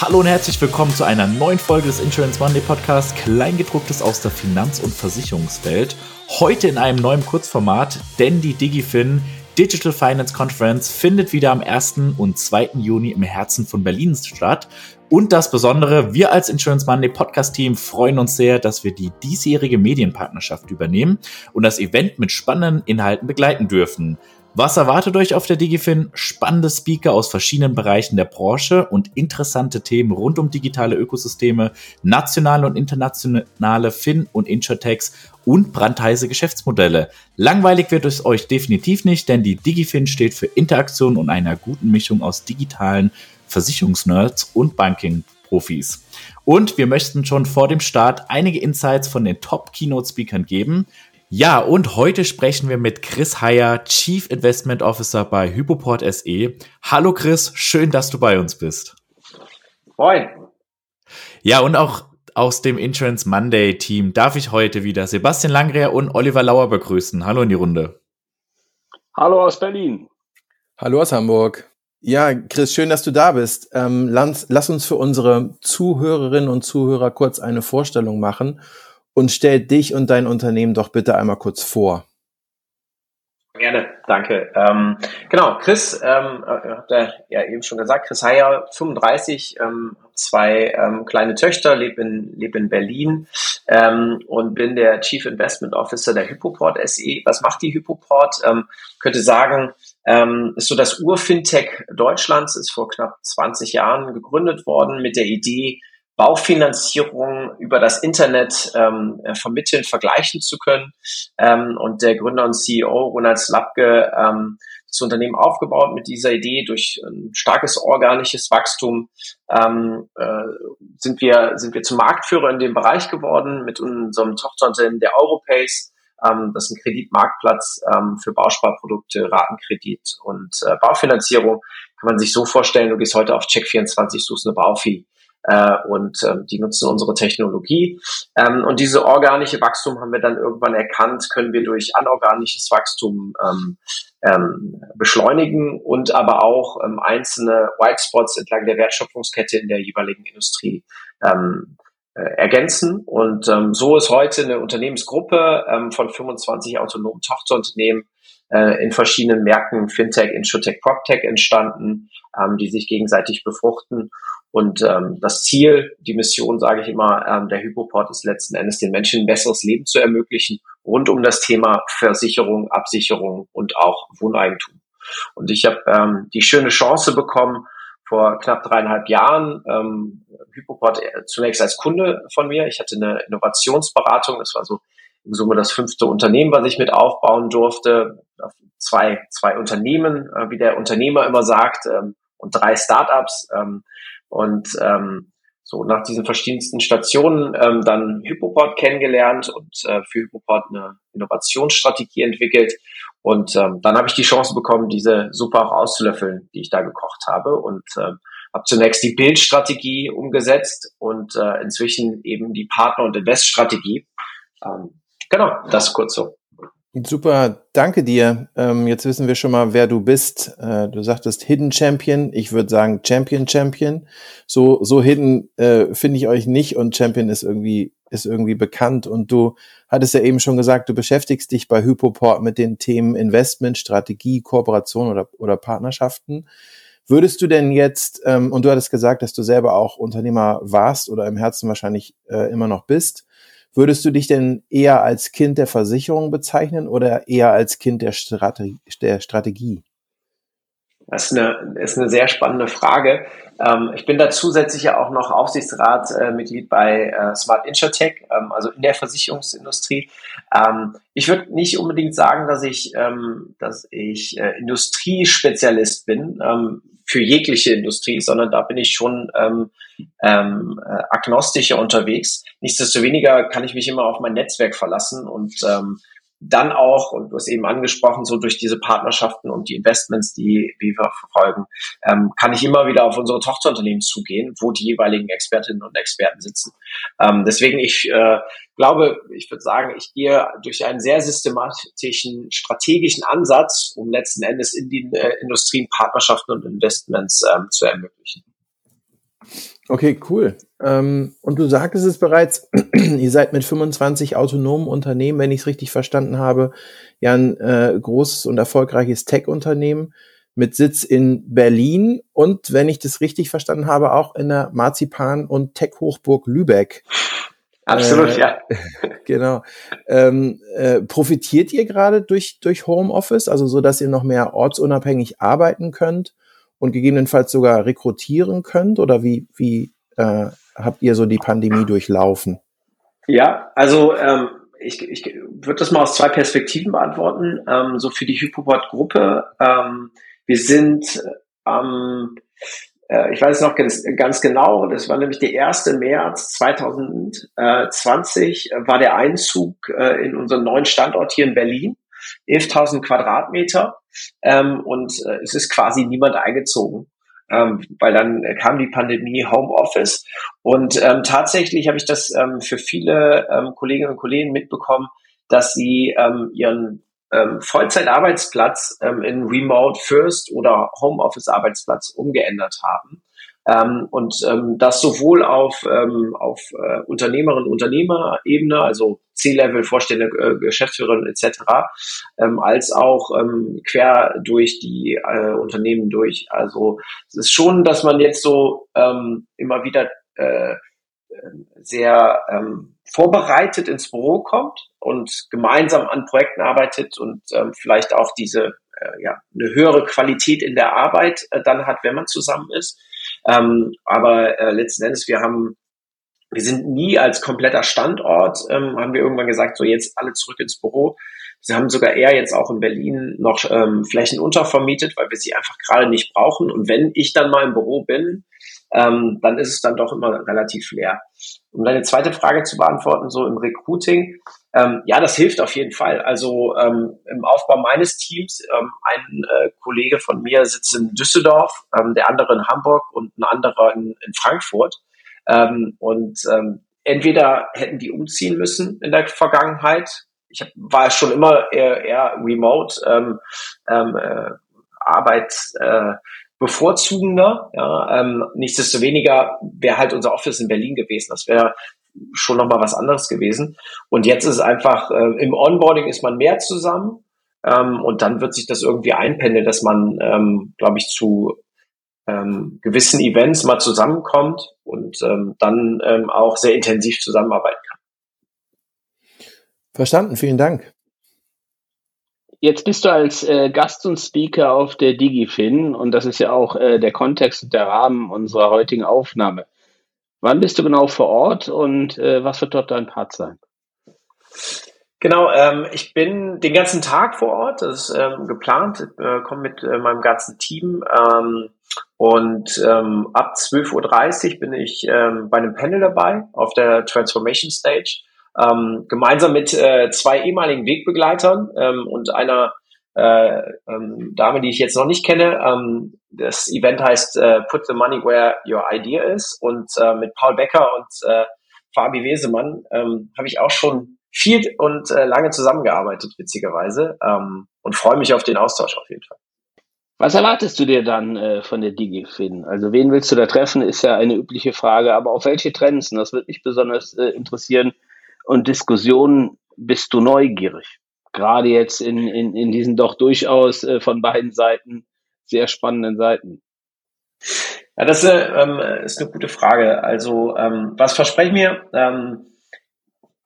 Hallo und herzlich willkommen zu einer neuen Folge des Insurance Monday Podcast, Kleingedrucktes aus der Finanz- und Versicherungswelt. Heute in einem neuen Kurzformat, denn die DigiFin Digital Finance Conference findet wieder am 1. und 2. Juni im Herzen von Berlin statt. Und das Besondere, wir als Insurance Monday Podcast Team freuen uns sehr, dass wir die diesjährige Medienpartnerschaft übernehmen und das Event mit spannenden Inhalten begleiten dürfen. Was erwartet euch auf der DigiFin? Spannende Speaker aus verschiedenen Bereichen der Branche und interessante Themen rund um digitale Ökosysteme, nationale und internationale Fin- und Insurtechs und brandheiße Geschäftsmodelle. Langweilig wird es euch definitiv nicht, denn die DigiFin steht für Interaktion und einer guten Mischung aus digitalen Versicherungsnerds und Banking-Profis. Und wir möchten schon vor dem Start einige Insights von den Top-Keynote-Speakern geben. Ja, und heute sprechen wir mit Chris Heyer, Chief Investment Officer bei Hypoport SE. Hallo Chris, schön, dass du bei uns bist. Moin. Ja, und auch aus dem Insurance Monday Team darf ich heute wieder Sebastian Langreher und Oliver Lauer begrüßen. Hallo in die Runde. Hallo aus Berlin. Hallo aus Hamburg. Ja, Chris, schön, dass du da bist. Ähm, lass, lass uns für unsere Zuhörerinnen und Zuhörer kurz eine Vorstellung machen und stell dich und dein Unternehmen doch bitte einmal kurz vor. Gerne, danke. Ähm, genau, Chris, ähm, äh, habt ihr ja eben schon gesagt, Chris Heyer, 35, ähm, zwei ähm, kleine Töchter, lebe in, leb in Berlin ähm, und bin der Chief Investment Officer der Hypoport SE. Was macht die Hypoport? Ähm, könnte sagen, ähm, ist so das Ur-Fintech Deutschlands, ist vor knapp 20 Jahren gegründet worden mit der Idee, Baufinanzierung über das Internet ähm, äh, vermitteln, vergleichen zu können. Ähm, und der Gründer und CEO Ronald Slapke ähm, das Unternehmen aufgebaut mit dieser Idee durch ein starkes organisches Wachstum ähm, äh, sind wir sind wir zum Marktführer in dem Bereich geworden mit unserem Tochterunternehmen der Europace. Ähm, das ist ein Kreditmarktplatz ähm, für Bausparprodukte, Ratenkredit und äh, Baufinanzierung. Kann man sich so vorstellen, du gehst heute auf Check24, suchst eine Baufi äh, und ähm, die nutzen unsere Technologie. Ähm, und diese organische Wachstum haben wir dann irgendwann erkannt, können wir durch anorganisches Wachstum ähm, ähm, beschleunigen und aber auch ähm, einzelne White Spots entlang der Wertschöpfungskette in der jeweiligen Industrie ähm, äh, ergänzen. Und ähm, so ist heute eine Unternehmensgruppe ähm, von 25 autonomen Tochterunternehmen äh, in verschiedenen Märkten, Fintech, Insurtech, PropTech entstanden, ähm, die sich gegenseitig befruchten und ähm, das Ziel, die Mission, sage ich immer, ähm, der Hypoport ist letzten Endes, den Menschen ein besseres Leben zu ermöglichen, rund um das Thema Versicherung, Absicherung und auch Wohneigentum. Und ich habe ähm, die schöne Chance bekommen, vor knapp dreieinhalb Jahren ähm, Hypoport äh, zunächst als Kunde von mir. Ich hatte eine Innovationsberatung, das war so in Summe das fünfte Unternehmen, was ich mit aufbauen durfte. Zwei, zwei Unternehmen, äh, wie der Unternehmer immer sagt, ähm, und drei Startups. Ähm, und ähm, so nach diesen verschiedensten Stationen ähm, dann Hypoport kennengelernt und äh, für Hypoport eine Innovationsstrategie entwickelt. Und ähm, dann habe ich die Chance bekommen, diese super auch auszulöffeln, die ich da gekocht habe. Und äh, habe zunächst die Bildstrategie umgesetzt und äh, inzwischen eben die Partner- und Investstrategie. Ähm, genau, das kurz so. Super, danke dir. Ähm, jetzt wissen wir schon mal, wer du bist. Äh, du sagtest Hidden Champion. Ich würde sagen Champion Champion. So so hidden äh, finde ich euch nicht und Champion ist irgendwie ist irgendwie bekannt. Und du hattest ja eben schon gesagt, du beschäftigst dich bei Hypoport mit den Themen Investment, Strategie, Kooperation oder oder Partnerschaften. Würdest du denn jetzt ähm, und du hattest gesagt, dass du selber auch Unternehmer warst oder im Herzen wahrscheinlich äh, immer noch bist Würdest du dich denn eher als Kind der Versicherung bezeichnen oder eher als Kind der, Strate der Strategie? Das ist eine, ist eine sehr spannende Frage. Ähm, ich bin da zusätzlich ja auch noch Aufsichtsratmitglied äh, bei äh, Smart Insurtech, ähm, also in der Versicherungsindustrie. Ähm, ich würde nicht unbedingt sagen, dass ich, ähm, dass ich äh, Industriespezialist bin. Für jegliche Industrie, sondern da bin ich schon ähm, ähm, äh, agnostischer unterwegs. Nichtsdestoweniger kann ich mich immer auf mein Netzwerk verlassen und ähm, dann auch, und du hast eben angesprochen, so durch diese Partnerschaften und die Investments, die, wir verfolgen, ähm, kann ich immer wieder auf unsere Tochterunternehmen zugehen, wo die jeweiligen Expertinnen und Experten sitzen. Ähm, deswegen, ich äh, glaube, ich würde sagen, ich gehe durch einen sehr systematischen, strategischen Ansatz, um letzten Endes in die äh, Industrien Partnerschaften und Investments ähm, zu ermöglichen. Okay, cool. Ähm, und du sagtest es bereits, ihr seid mit 25 autonomen Unternehmen, wenn ich es richtig verstanden habe, ja ein äh, großes und erfolgreiches Tech-Unternehmen mit Sitz in Berlin und, wenn ich das richtig verstanden habe, auch in der Marzipan- und Tech-Hochburg Lübeck. Absolut, äh, ja. genau. Ähm, äh, profitiert ihr gerade durch, durch Homeoffice, also so, dass ihr noch mehr ortsunabhängig arbeiten könnt? Und gegebenenfalls sogar rekrutieren könnt? Oder wie, wie äh, habt ihr so die Pandemie durchlaufen? Ja, also ähm, ich, ich würde das mal aus zwei Perspektiven beantworten. Ähm, so für die Hypoport-Gruppe. Ähm, wir sind am, äh, ich weiß noch ganz, ganz genau, das war nämlich der 1. März 2020, äh, war der Einzug äh, in unseren neuen Standort hier in Berlin. 11.000 Quadratmeter. Ähm, und äh, es ist quasi niemand eingezogen. Ähm, weil dann kam die Pandemie Homeoffice. Und ähm, tatsächlich habe ich das ähm, für viele ähm, Kolleginnen und Kollegen mitbekommen, dass sie ähm, ihren ähm, Vollzeitarbeitsplatz ähm, in Remote First oder Homeoffice Arbeitsplatz umgeändert haben ähm, und ähm, das sowohl auf, ähm, auf äh, Unternehmerinnen und Unternehmerebene, also C-Level, Vorstände, äh, Geschäftsführerinnen etc., ähm, als auch ähm, quer durch die äh, Unternehmen durch. Also es ist schon, dass man jetzt so ähm, immer wieder äh, sehr ähm, vorbereitet ins Büro kommt und gemeinsam an Projekten arbeitet und ähm, vielleicht auch diese äh, ja, eine höhere Qualität in der Arbeit äh, dann hat, wenn man zusammen ist. Ähm, aber äh, letzten Endes, wir haben, wir sind nie als kompletter Standort, ähm, haben wir irgendwann gesagt, so jetzt alle zurück ins Büro. Sie haben sogar eher jetzt auch in Berlin noch ähm, Flächen untervermietet, weil wir sie einfach gerade nicht brauchen. Und wenn ich dann mal im Büro bin, ähm, dann ist es dann doch immer relativ leer. Um deine zweite Frage zu beantworten, so im Recruiting, ähm, ja, das hilft auf jeden Fall. Also ähm, im Aufbau meines Teams, ähm, ein äh, Kollege von mir sitzt in Düsseldorf, ähm, der andere in Hamburg und ein anderer in, in Frankfurt. Ähm, und ähm, entweder hätten die umziehen müssen in der Vergangenheit. Ich hab, war schon immer eher, eher remote, ähm, ähm, äh, Arbeit, äh, bevorzugender. Ja, ähm, nichtsdestoweniger wäre halt unser Office in Berlin gewesen. Das wäre schon nochmal was anderes gewesen. Und jetzt ist es einfach, äh, im Onboarding ist man mehr zusammen ähm, und dann wird sich das irgendwie einpendeln, dass man, ähm, glaube ich, zu ähm, gewissen Events mal zusammenkommt und ähm, dann ähm, auch sehr intensiv zusammenarbeiten kann. Verstanden, vielen Dank. Jetzt bist du als äh, Gast und Speaker auf der DigiFin und das ist ja auch äh, der Kontext und der Rahmen unserer heutigen Aufnahme. Wann bist du genau vor Ort und äh, was wird dort dein Part sein? Genau, ähm, ich bin den ganzen Tag vor Ort, das ist ähm, geplant, äh, komme mit äh, meinem ganzen Team ähm, und ähm, ab 12.30 Uhr bin ich ähm, bei einem Panel dabei auf der Transformation Stage ähm, gemeinsam mit äh, zwei ehemaligen Wegbegleitern ähm, und einer äh, ähm, Dame, die ich jetzt noch nicht kenne. Ähm, das Event heißt äh, Put the Money Where Your Idea is und äh, mit Paul Becker und äh, Fabi Wesemann ähm, habe ich auch schon viel und äh, lange zusammengearbeitet, witzigerweise, ähm, und freue mich auf den Austausch auf jeden Fall. Was erwartest du dir dann äh, von der DigiFin? Also wen willst du da treffen, ist ja eine übliche Frage, aber auf welche Trends? Das wird mich besonders äh, interessieren, und Diskussionen bist du neugierig. Gerade jetzt in, in, in diesen doch durchaus äh, von beiden Seiten sehr spannenden Seiten. Ja, das äh, ähm, ist eine gute Frage. Also ähm, was verspreche ich mir? Ähm,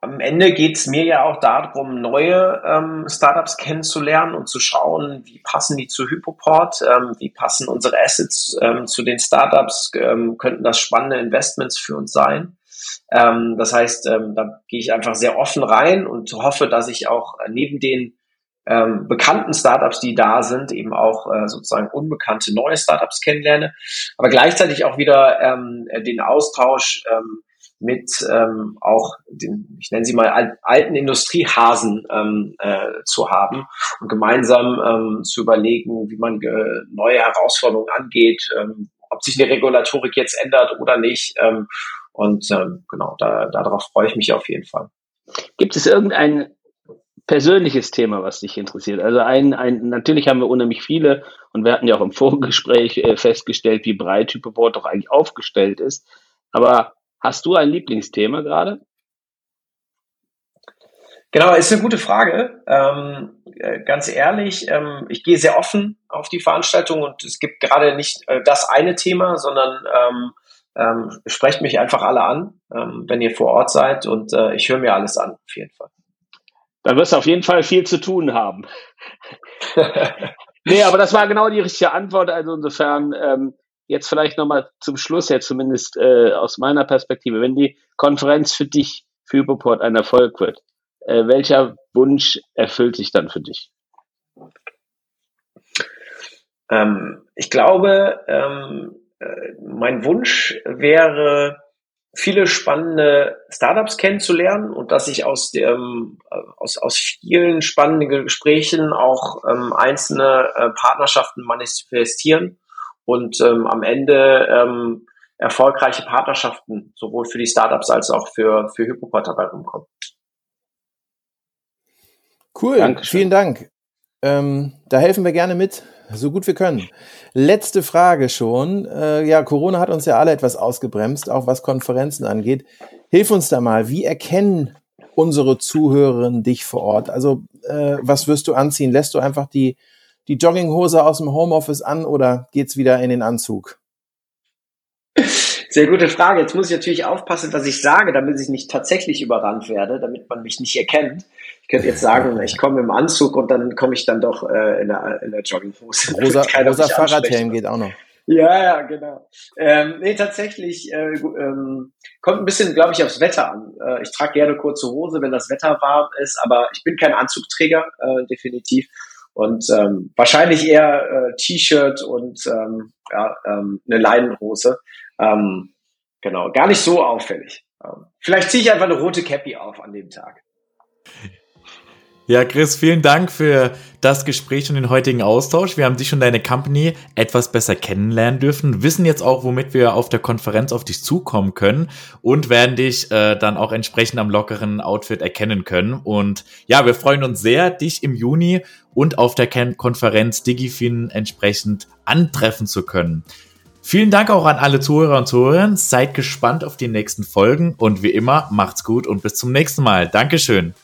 am Ende geht es mir ja auch darum, neue ähm, Startups kennenzulernen und zu schauen, wie passen die zu Hypoport, ähm, wie passen unsere Assets ähm, zu den Startups, ähm, könnten das spannende Investments für uns sein. Ähm, das heißt, ähm, da gehe ich einfach sehr offen rein und hoffe, dass ich auch neben den ähm, bekannten Startups, die da sind, eben auch äh, sozusagen unbekannte neue Startups kennenlerne, aber gleichzeitig auch wieder ähm, den Austausch ähm, mit ähm, auch den, ich nenne sie mal alten Industriehasen ähm, äh, zu haben und gemeinsam ähm, zu überlegen, wie man äh, neue Herausforderungen angeht, ähm, ob sich eine Regulatorik jetzt ändert oder nicht. Ähm, und ähm, genau, da, darauf freue ich mich auf jeden Fall. Gibt es irgendein persönliches Thema, was dich interessiert? Also ein, ein, natürlich haben wir unheimlich viele und wir hatten ja auch im Vorgespräch äh, festgestellt, wie breit Hyperboard doch eigentlich aufgestellt ist. Aber hast du ein Lieblingsthema gerade? Genau, ist eine gute Frage. Ähm, äh, ganz ehrlich, ähm, ich gehe sehr offen auf die Veranstaltung und es gibt gerade nicht äh, das eine Thema, sondern ähm, ähm, sprecht mich einfach alle an, ähm, wenn ihr vor Ort seid und äh, ich höre mir alles an, auf jeden Fall. Da wirst du auf jeden Fall viel zu tun haben. nee, aber das war genau die richtige Antwort. Also insofern, ähm, jetzt vielleicht nochmal zum Schluss, jetzt zumindest äh, aus meiner Perspektive, wenn die Konferenz für dich, für Hypoport ein Erfolg wird, äh, welcher Wunsch erfüllt sich dann für dich? Ähm, ich glaube, ähm, äh, mein Wunsch wäre, viele spannende Startups kennenzulernen und dass sich aus dem äh, aus, aus vielen spannenden Gesprächen auch ähm, einzelne äh, Partnerschaften manifestieren und ähm, am Ende ähm, erfolgreiche Partnerschaften sowohl für die Startups als auch für für Hypoport dabei rumkommen. Cool, Dankeschön. vielen Dank. Ähm, da helfen wir gerne mit, so gut wir können. Letzte Frage schon. Äh, ja, Corona hat uns ja alle etwas ausgebremst, auch was Konferenzen angeht. Hilf uns da mal. Wie erkennen unsere Zuhörerinnen dich vor Ort? Also, äh, was wirst du anziehen? Lässt du einfach die, die Jogginghose aus dem Homeoffice an oder geht's wieder in den Anzug? Sehr gute Frage. Jetzt muss ich natürlich aufpassen, was ich sage, damit ich nicht tatsächlich überrannt werde, damit man mich nicht erkennt. Ich könnte jetzt sagen, ich komme im Anzug und dann komme ich dann doch äh, in, der, in der Jogginghose. Rosa, rosa Fahrradhelm geht auch noch. Ja, ja, genau. Ähm, nee, tatsächlich äh, ähm, kommt ein bisschen, glaube ich, aufs Wetter an. Äh, ich trage gerne kurze Hose, wenn das Wetter warm ist, aber ich bin kein Anzugträger, äh, definitiv. Und ähm, wahrscheinlich eher äh, T-Shirt und ähm, ja, ähm, eine Leinenhose. Ähm, genau, gar nicht so auffällig. Ähm, vielleicht ziehe ich einfach eine rote Cappy auf an dem Tag. Ja, Chris, vielen Dank für das Gespräch und den heutigen Austausch. Wir haben dich und deine Company etwas besser kennenlernen dürfen, wissen jetzt auch, womit wir auf der Konferenz auf dich zukommen können und werden dich äh, dann auch entsprechend am lockeren Outfit erkennen können. Und ja, wir freuen uns sehr, dich im Juni und auf der Konferenz DigiFin entsprechend antreffen zu können. Vielen Dank auch an alle Zuhörer und Zuhörerinnen. Seid gespannt auf die nächsten Folgen und wie immer, macht's gut und bis zum nächsten Mal. Dankeschön.